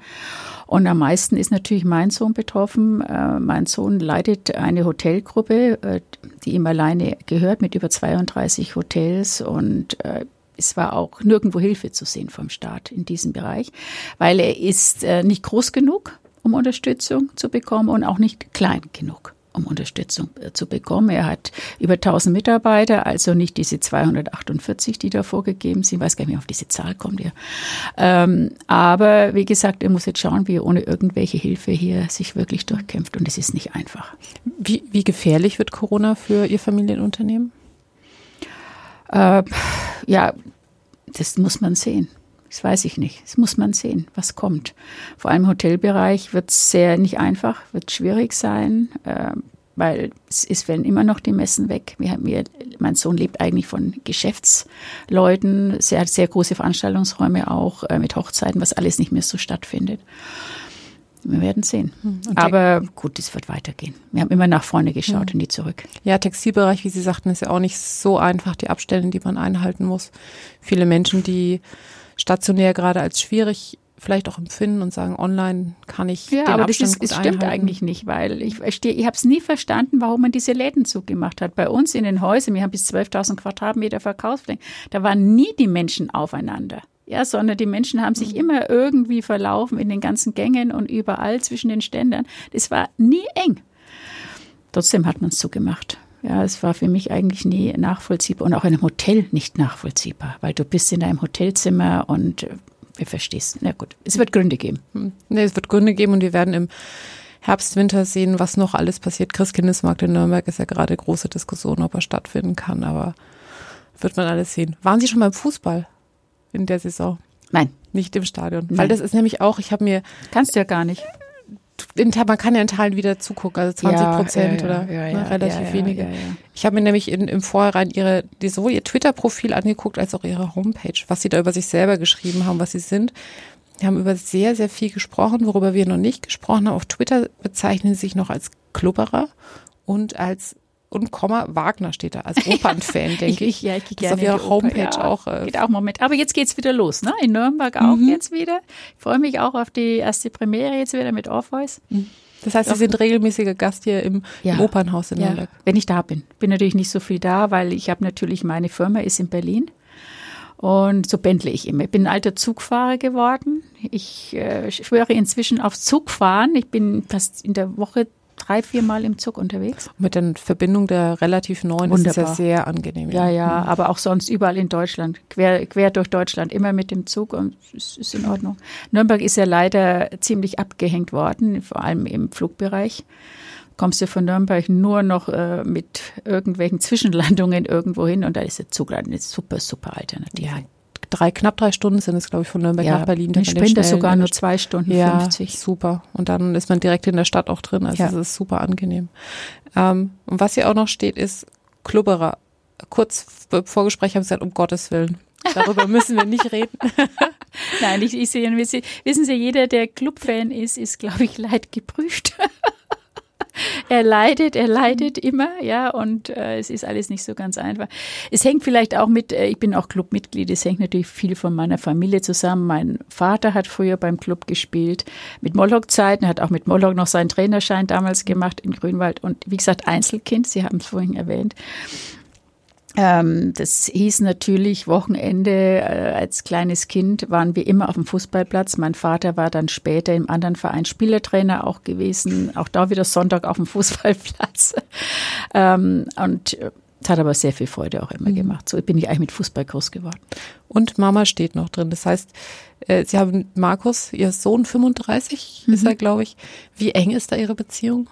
Und am meisten ist natürlich mein Sohn betroffen. Äh, mein Sohn leitet eine Hotelgruppe, äh, die ihm alleine gehört, mit über 32 Hotels und äh, es war auch nirgendwo Hilfe zu sehen vom Staat in diesem Bereich, weil er ist äh, nicht groß genug um Unterstützung zu bekommen und auch nicht klein genug um Unterstützung äh, zu bekommen. Er hat über 1000 Mitarbeiter, also nicht diese 248, die da vorgegeben sind. Ich weiß gar nicht, wie auf diese Zahl kommt ihr. Ähm, aber wie gesagt, er muss jetzt schauen, wie er ohne irgendwelche Hilfe hier sich wirklich durchkämpft. Und es ist nicht einfach. Wie, wie gefährlich wird Corona für Ihr Familienunternehmen? Äh, ja, das muss man sehen. Das weiß ich nicht. Das muss man sehen, was kommt. Vor allem im Hotelbereich wird es sehr nicht einfach, wird schwierig sein, äh, weil es ist, werden immer noch die Messen weg. Wir, wir, mein Sohn lebt eigentlich von Geschäftsleuten, sehr, sehr große Veranstaltungsräume auch äh, mit Hochzeiten, was alles nicht mehr so stattfindet. Wir werden sehen. Hm, Aber gut, es wird weitergehen. Wir haben immer nach vorne geschaut ja. und nie zurück. Ja, Textilbereich, wie Sie sagten, ist ja auch nicht so einfach, die Abstände, die man einhalten muss. Viele Menschen, die stationär gerade als schwierig vielleicht auch empfinden und sagen, online kann ich ja, den aber Abstand das ist, es stimmt eigentlich nicht, weil ich verstehe, ich habe es nie verstanden, warum man diese Läden zugemacht hat. Bei uns in den Häusern, wir haben bis 12.000 Quadratmeter Verkaufsfläche, da waren nie die Menschen aufeinander. Ja, sondern die Menschen haben sich mhm. immer irgendwie verlaufen in den ganzen Gängen und überall zwischen den Ständern. Das war nie eng. Trotzdem hat man es zugemacht. Ja, es war für mich eigentlich nie nachvollziehbar und auch in einem Hotel nicht nachvollziehbar, weil du bist in einem Hotelzimmer und äh, wir verstehst. Na gut, es wird Gründe geben. Hm. Nee, es wird Gründe geben und wir werden im Herbst, Winter sehen, was noch alles passiert. Christkindesmarkt in Nürnberg ist ja gerade große Diskussion, ob er stattfinden kann, aber wird man alles sehen. Waren Sie schon beim Fußball in der Saison? Nein. Nicht im Stadion. Nein. Weil das ist nämlich auch, ich habe mir. Kannst du ja gar nicht in, man kann ja in Teilen wieder zugucken, also 20 Prozent ja, ja, oder ne, relativ wenige. Ich habe mir nämlich in, im Vorhinein ihre, die, sowohl ihr Twitter-Profil angeguckt, als auch ihre Homepage, was sie da über sich selber geschrieben haben, was sie sind. Wir haben über sehr, sehr viel gesprochen, worüber wir noch nicht gesprochen haben. Auf Twitter bezeichnen sie sich noch als Klubberer und als und Komma Wagner steht da als Opernfan, denke ich. Ja, ich gehe gerne. Das auf ihrer Homepage ja, auch. Äh, geht auch Moment. Aber jetzt geht's wieder los, ne? In Nürnberg auch mhm. jetzt wieder. Ich freue mich auch auf die erste Premiere jetzt wieder mit Orpheus. Mhm. Das heißt, Sie sind regelmäßiger Gast hier im, Ja. im Opernhaus in Ja, Nürnberg. wenn ich da bin. Bin natürlich nicht so viel da, weil ich habe natürlich, meine Firma ist in Berlin. Und so pendle ich immer. Ich bin ein alter Zugfahrer geworden. Ich äh, schwöre inzwischen aufs Zugfahren. Ich bin fast in der Woche drei, vier Mal im Zug unterwegs. Mit der Verbindung der relativ neuen ist es ja Wunderbar. sehr angenehm. Ja, ja, aber auch sonst überall in Deutschland, quer, quer durch Deutschland, immer mit dem Zug und es ist in Ordnung. Nürnberg ist ja leider ziemlich abgehängt worden, vor allem im Flugbereich. Kommst du von Nürnberg nur noch äh, mit irgendwelchen Zwischenlandungen irgendwo hin und da ist der Zug eine super, super Alternative. Ja, drei, knapp drei Stunden sind es, glaube ich, von Nürnberg nach Berlin. Den Sprinter Schnellen- sogar nur zwei Stunden ja, 50. super. Und dann ist man direkt in der Stadt auch drin. Also Ja. es ist super angenehm. Ähm, und was hier auch noch steht, ist Klubberer. Kurz vor Gespräch haben sie gesagt, um Gottes Willen. Darüber müssen wir nicht reden. Nein, ich, ich sehe, wissen Sie- wissen Sie, jeder, der Clubfan ist, ist, glaube ich, leidgeprüft. er leidet, er leidet immer, ja, und äh, es ist alles nicht so ganz einfach. Es hängt vielleicht auch mit, äh, ich bin auch Clubmitglied, es hängt natürlich viel von meiner Familie zusammen. Mein Vater hat früher beim Club gespielt, mit Moloch-Zeiten, hat auch mit Moloch noch seinen Trainerschein damals gemacht in Grünwald und wie gesagt, Einzelkind, Sie haben es vorhin erwähnt. Ähm, das hieß natürlich, Wochenende äh, als kleines Kind waren wir immer auf dem Fußballplatz. Mein Vater war dann später im anderen Verein Spielertrainer auch gewesen, auch da wieder Sonntag auf dem Fußballplatz. ähm, und äh, es hat aber sehr viel Freude auch immer gemacht. So bin ich eigentlich mit Fußball groß geworden. Und Mama steht noch drin. Das heißt, äh, Sie haben Markus, Ihr Sohn 35 ist er, glaube ich. Wie eng ist da Ihre Beziehung?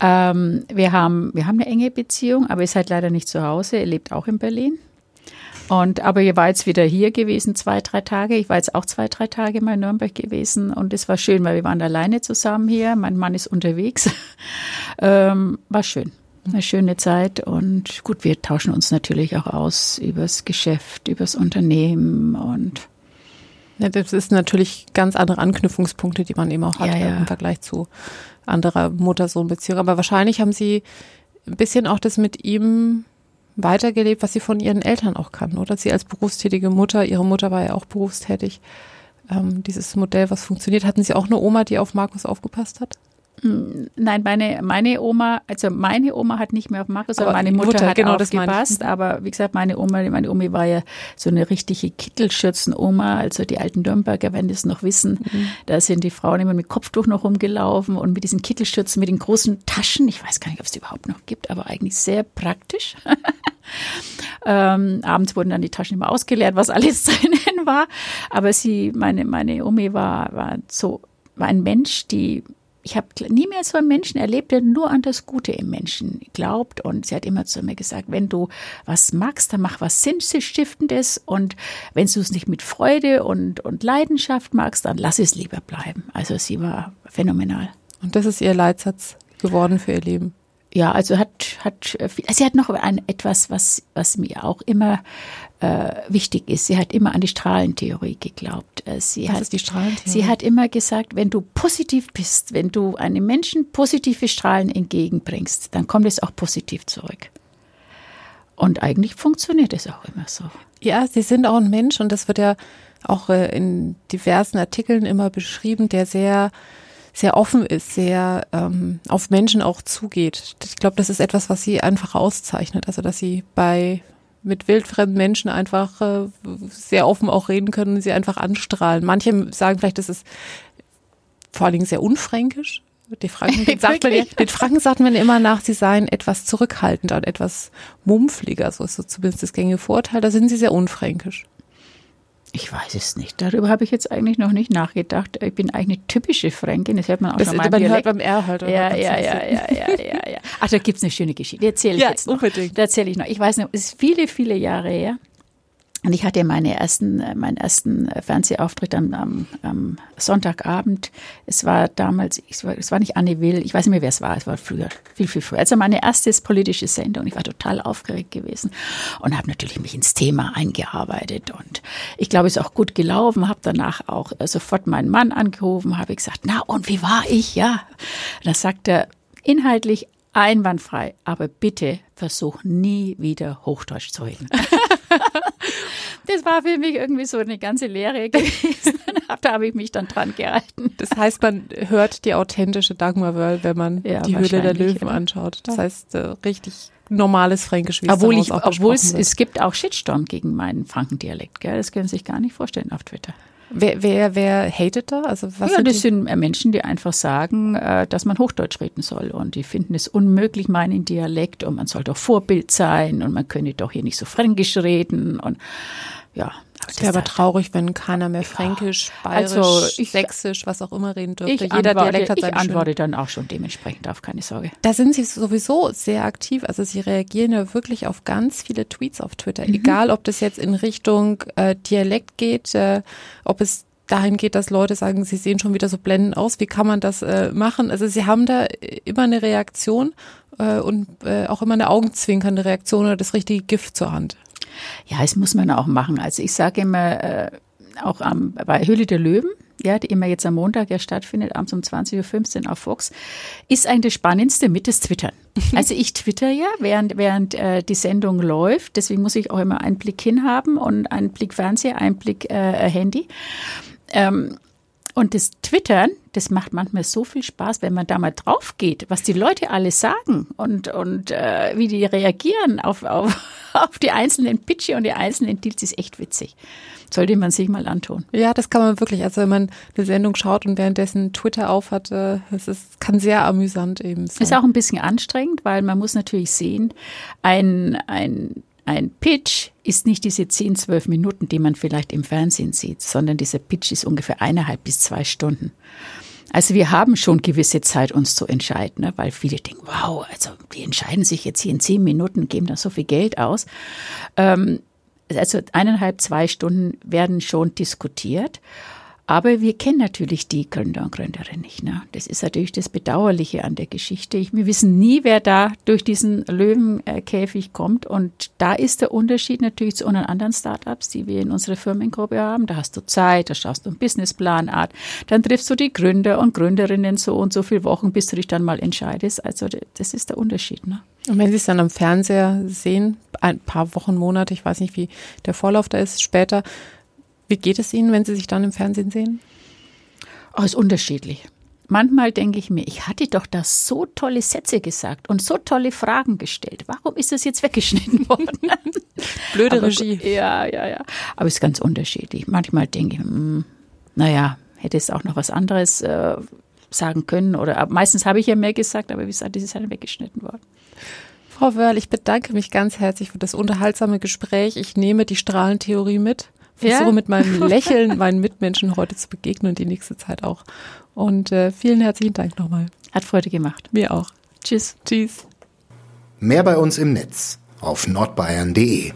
Ähm, wir, haben, wir haben eine enge Beziehung, aber er ist halt leider nicht zu Hause. Er lebt auch in Berlin. Und, aber ihr war jetzt wieder hier gewesen, zwei, drei Tage. Ich war jetzt auch zwei, drei Tage mal in Nürnberg gewesen und es war schön, weil wir waren alleine zusammen hier. Mein Mann ist unterwegs. ähm, war schön. Eine schöne Zeit und gut, wir tauschen uns natürlich auch aus übers Geschäft, übers Unternehmen und Ja, das ist natürlich ganz andere Anknüpfungspunkte, die man eben auch hat Ja, ja. im Vergleich zu anderer Mutter-Sohn-Beziehung. Aber wahrscheinlich haben Sie ein bisschen auch das mit ihm weitergelebt, was Sie von Ihren Eltern auch kannten, oder? Sie als berufstätige Mutter, Ihre Mutter war ja auch berufstätig. Ähm, dieses Modell, was funktioniert. Hatten Sie auch eine Oma, die auf Markus aufgepasst hat? Nein, meine, meine Oma, also meine Oma hat nicht mehr auf Markus, aber meine die Mutter, Mutter, hat genau, aufgepasst. Aber wie gesagt, meine Oma, meine Omi war ja so eine richtige Kittelschürzen-Oma. Also die alten Nürnberger werden das noch wissen. Mhm. Da sind die Frauen immer mit Kopftuch noch rumgelaufen und mit diesen Kittelschürzen, mit den großen Taschen. Ich weiß gar nicht, ob es die überhaupt noch gibt, aber eigentlich sehr praktisch. Ähm, abends wurden dann die Taschen immer ausgeleert, was alles drinnen war. Aber sie, meine, meine Omi war, war so, war ein Mensch, die, ich habe nie mehr so einen Menschen erlebt, der nur an das Gute im Menschen glaubt. Und sie hat immer zu mir gesagt, wenn du was magst, dann mach was Sinnstiftendes. Und wenn du es nicht mit Freude und, und Leidenschaft magst, dann lass es lieber bleiben. Also sie war phänomenal. Und das ist Ihr Leitsatz geworden für Ihr Leben. Ja, also hat, hat äh, viel- sie hat noch ein, etwas, was, was mir auch immer äh, wichtig ist. Sie hat immer an die Strahlentheorie geglaubt. Äh, Sie Was hat, ist die Strahlentheorie? Sie hat immer gesagt, wenn du positiv bist, wenn du einem Menschen positive Strahlen entgegenbringst, dann kommt es auch positiv zurück. Und eigentlich funktioniert es auch immer so. Ja, Sie sind auch ein Mensch und das wird ja auch äh, in diversen Artikeln immer beschrieben, der sehr sehr offen ist, sehr ähm, auf Menschen auch zugeht. Ich glaube, das ist etwas, was sie einfach auszeichnet. Also, dass sie bei mit wildfremden Menschen einfach äh, sehr offen auch reden können und sie einfach anstrahlen. Manche sagen vielleicht, das ist vor allen Dingen sehr unfränkisch. Die Franken sagt man den Franken sagt man immer nach, sie seien etwas zurückhaltender und etwas mumpfliger. So ist so zumindest das gängige Vorurteil. Da sind sie sehr unfränkisch. Ich weiß es nicht. Darüber habe ich jetzt eigentlich noch nicht nachgedacht. Ich bin eigentlich eine typische Fränkin. Das hört man auch Das, schon man mal hört beim R halt. Ja, ja, ja, ja, ja, ja, ja. Ach, da gibt's eine schöne Geschichte. Die erzähle ich Ja, jetzt noch. unbedingt. Da erzähle ich noch. Ich weiß noch, es ist viele, viele Jahre her. Und ich hatte meine ersten, äh, meinen ersten äh, Fernsehauftritt am, am, am Sonntagabend. Es war damals, es war, es war nicht Anne Will, ich weiß nicht mehr, wer es war, es war früher, viel, viel früher. Also meine erste politische Sendung. Ich war total aufgeregt gewesen und habe natürlich mich ins Thema eingearbeitet. Und ich glaube, es ist auch gut gelaufen, habe danach auch äh, sofort meinen Mann angerufen, habe gesagt, na und wie war ich? Ja. Und da sagt er, inhaltlich einwandfrei, aber bitte versuch nie wieder Hochdeutsch zu reden. Das war für mich irgendwie so eine ganze Lehre gewesen. da habe ich mich dann dran gehalten. Das heißt, man hört die authentische Dagmar Wörl, wenn man ja, die Höhle der Löwen ja. anschaut. Das heißt, äh, richtig normales Fränkisch. Wie obwohl ich, obwohl es, es gibt auch Shitstorm gegen meinen Frankendialekt. Gell? Das können Sie sich gar nicht vorstellen auf Twitter. Wer, wer, wer hatet da? Also was ja, das sind Menschen, die einfach sagen, äh, dass man Hochdeutsch reden soll. Und die finden es unmöglich, meinen Dialekt. Und man soll doch Vorbild sein. Und man könne doch hier nicht so fränkisch reden. Und ja, es wäre aber traurig, wenn keiner mehr Fränkisch, Bayerisch, also ich, Sächsisch, was auch immer reden dürfte. Jeder antworte, Dialekt hat seine Ich antworte dann auch schon dementsprechend auf, keine Sorge. Da sind Sie sowieso sehr aktiv. Also Sie reagieren ja wirklich auf ganz viele Tweets auf Twitter. Mhm. Egal, ob das jetzt in Richtung äh, Dialekt geht, äh, ob es dahin geht, dass Leute sagen, sie sehen schon wieder so blendend aus. Wie kann man das äh, machen? Also Sie haben da immer eine Reaktion äh, und äh, auch immer eine augenzwinkernde Reaktion oder das richtige Gift zur Hand. Ja, das muss man auch machen. Also ich sage immer, äh, auch am, bei Höhle der Löwen, ja, die immer jetzt am Montag ja stattfindet, abends um 20.15 Uhr auf Fox, ist eigentlich das Spannendste mit das Twittern. Also ich twitter ja, während, während äh, die Sendung läuft. Deswegen muss ich auch immer einen Blick hinhaben und einen Blick Fernseher, einen Blick äh, Handy. Ähm, und das Twittern, das macht manchmal so viel Spaß, wenn man da mal drauf geht, was die Leute alles sagen und, und äh, wie die reagieren auf, auf, auf die einzelnen Pitche und die einzelnen Deals, ist echt witzig. Sollte man sich mal antun. Ja, das kann man wirklich. Also wenn man eine Sendung schaut und währenddessen Twitter aufhat, äh, es ist, kann sehr amüsant eben sein. Ist auch ein bisschen anstrengend, weil man muss natürlich sehen, ein, ein ein Pitch ist nicht diese 10, 12 Minuten, die man vielleicht im Fernsehen sieht, sondern dieser Pitch ist ungefähr eineinhalb bis zwei Stunden. Also wir haben schon gewisse Zeit, uns zu entscheiden, ne? weil viele denken, wow, also die entscheiden sich jetzt hier in zehn Minuten, geben da so viel Geld aus. Ähm, also eineinhalb, zwei Stunden werden schon diskutiert. Aber wir kennen natürlich die Gründer und Gründerinnen nicht. Ne? Das ist natürlich das Bedauerliche an der Geschichte. Wir wissen nie, wer da durch diesen Löwenkäfig kommt. Und da ist der Unterschied natürlich zu unseren anderen Startups, die wir in unserer Firmengruppe haben. Da hast du Zeit, da schaust du einen Businessplanart, dann triffst du die Gründer und Gründerinnen so und so viele Wochen, bis du dich dann mal entscheidest. Also das ist der Unterschied. Ne? Und wenn Sie es dann am Fernseher sehen, ein paar Wochen, Monate, ich weiß nicht, wie der Vorlauf da ist, später, wie geht es Ihnen, wenn Sie sich dann im Fernsehen sehen? Oh, ist unterschiedlich. Manchmal denke ich mir, ich hatte doch da so tolle Sätze gesagt und so tolle Fragen gestellt. Warum ist das jetzt weggeschnitten worden? Blöde Aber, Regie. Ja, ja, ja. Aber es ist ganz unterschiedlich. Manchmal denke ich, mh, hm, naja, hätte es auch noch was anderes äh, sagen können. Oder meistens habe ich ja mehr gesagt, aber wie gesagt, das ist halt weggeschnitten worden. Frau Wörl, ich bedanke mich ganz herzlich für das unterhaltsame Gespräch. Ich nehme die Strahlentheorie mit versuche ja? mit meinem Lächeln meinen Mitmenschen heute zu begegnen und die nächste Zeit auch. Und äh, vielen herzlichen Dank nochmal. Hat Freude gemacht. Mir auch. Tschüss. Tschüss. Mehr bei uns im Netz auf nordbayern.de